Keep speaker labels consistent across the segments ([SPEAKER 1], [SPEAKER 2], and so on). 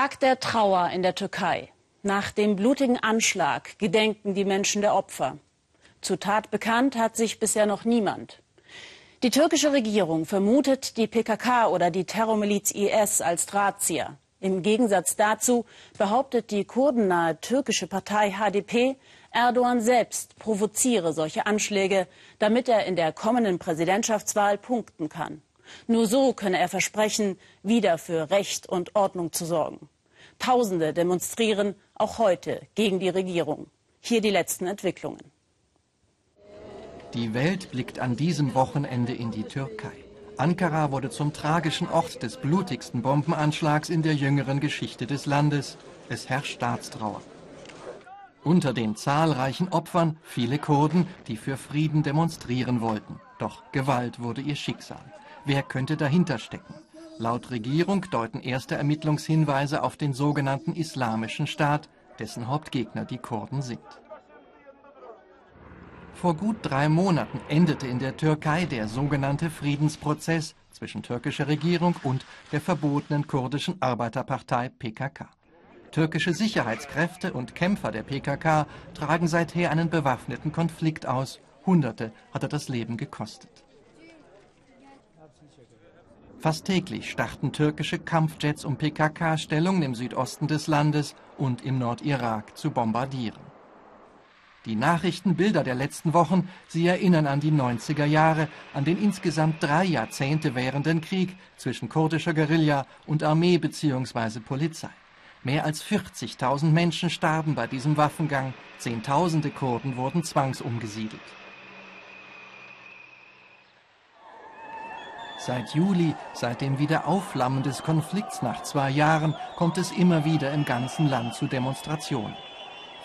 [SPEAKER 1] Tag der Trauer in der Türkei. Nach dem blutigen Anschlag gedenken die Menschen der Opfer. Zur Tat bekannt hat sich bisher noch niemand. Die türkische Regierung vermutet die PKK oder die Terrormiliz IS als Drahtzieher. Im Gegensatz dazu behauptet die kurdennahe türkische Partei HDP, Erdogan selbst provoziere solche Anschläge, damit er in der kommenden Präsidentschaftswahl punkten kann. Nur so könne er versprechen, wieder für Recht und Ordnung zu sorgen. Tausende demonstrieren auch heute gegen die Regierung. Hier die letzten Entwicklungen.
[SPEAKER 2] Die Welt blickt an diesem Wochenende in die Türkei. Ankara wurde zum tragischen Ort des blutigsten Bombenanschlags in der jüngeren Geschichte des Landes. Es herrscht Staatstrauer. Unter den zahlreichen Opfern viele Kurden, die für Frieden demonstrieren wollten. Doch Gewalt wurde ihr Schicksal. Wer könnte dahinter stecken? Laut Regierung deuten erste Ermittlungshinweise auf den sogenannten Islamischen Staat, dessen Hauptgegner die Kurden sind. Vor gut drei Monaten endete in der Türkei der sogenannte Friedensprozess zwischen türkischer Regierung und der verbotenen kurdischen Arbeiterpartei PKK. Türkische Sicherheitskräfte und Kämpfer der PKK tragen seither einen bewaffneten Konflikt aus. Hunderte hat er das Leben gekostet. Fast täglich starten türkische Kampfjets um PKK-Stellungen im Südosten des Landes und im Nordirak zu bombardieren. Die Nachrichtenbilder der letzten Wochen, sie erinnern an die 90er Jahre, an den insgesamt drei Jahrzehnte währenden Krieg zwischen kurdischer Guerilla und Armee bzw. Polizei. Mehr als 40.000 Menschen starben bei diesem Waffengang, Zehntausende Kurden wurden zwangsumgesiedelt. Seit Juli, seit dem Wiederaufflammen des Konflikts nach zwei Jahren, kommt es immer wieder im ganzen Land zu Demonstrationen.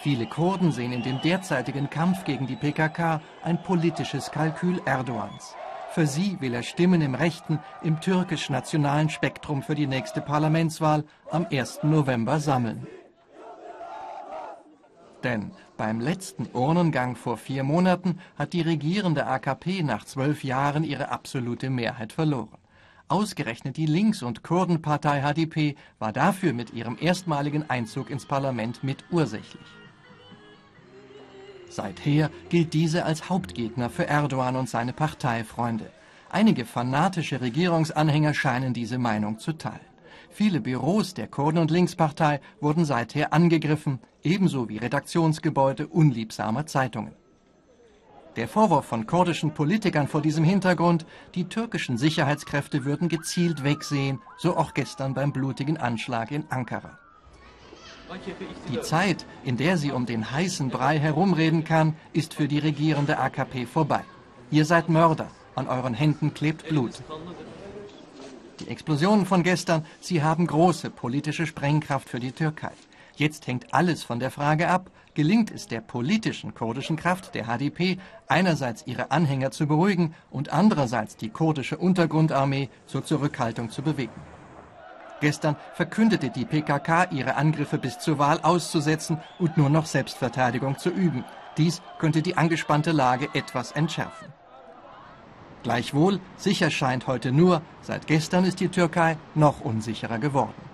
[SPEAKER 2] Viele Kurden sehen in dem derzeitigen Kampf gegen die PKK ein politisches Kalkül Erdogans. Für sie will er Stimmen im rechten, im türkisch-nationalen Spektrum für die nächste Parlamentswahl am 1. November sammeln. Denn beim letzten Urnengang vor vier Monaten hat die regierende AKP nach zwölf Jahren ihre absolute Mehrheit verloren. Ausgerechnet die Links- und Kurdenpartei HDP war dafür mit ihrem erstmaligen Einzug ins Parlament mit ursächlich. Seither gilt diese als Hauptgegner für Erdogan und seine Parteifreunde. Einige fanatische Regierungsanhänger scheinen diese Meinung zu teilen. Viele Büros der Kurden- und Linkspartei wurden seither angegriffen, ebenso wie Redaktionsgebäude unliebsamer Zeitungen. Der Vorwurf von kurdischen Politikern vor diesem Hintergrund, die türkischen Sicherheitskräfte würden gezielt wegsehen, so auch gestern beim blutigen Anschlag in Ankara. Die Zeit, in der sie um den heißen Brei herumreden kann, ist für die regierende AKP vorbei. Ihr seid Mörder, an euren Händen klebt Blut. Die Explosionen von gestern, sie haben große politische Sprengkraft für die Türkei. Jetzt hängt alles von der Frage ab, gelingt es der politischen kurdischen Kraft, der HDP, einerseits ihre Anhänger zu beruhigen und andererseits die kurdische Untergrundarmee zur Zurückhaltung zu bewegen. Gestern verkündete die PKK, ihre Angriffe bis zur Wahl auszusetzen und nur noch Selbstverteidigung zu üben. Dies könnte die angespannte Lage etwas entschärfen. Gleichwohl, sicher scheint heute nur, seit gestern ist die Türkei noch unsicherer geworden.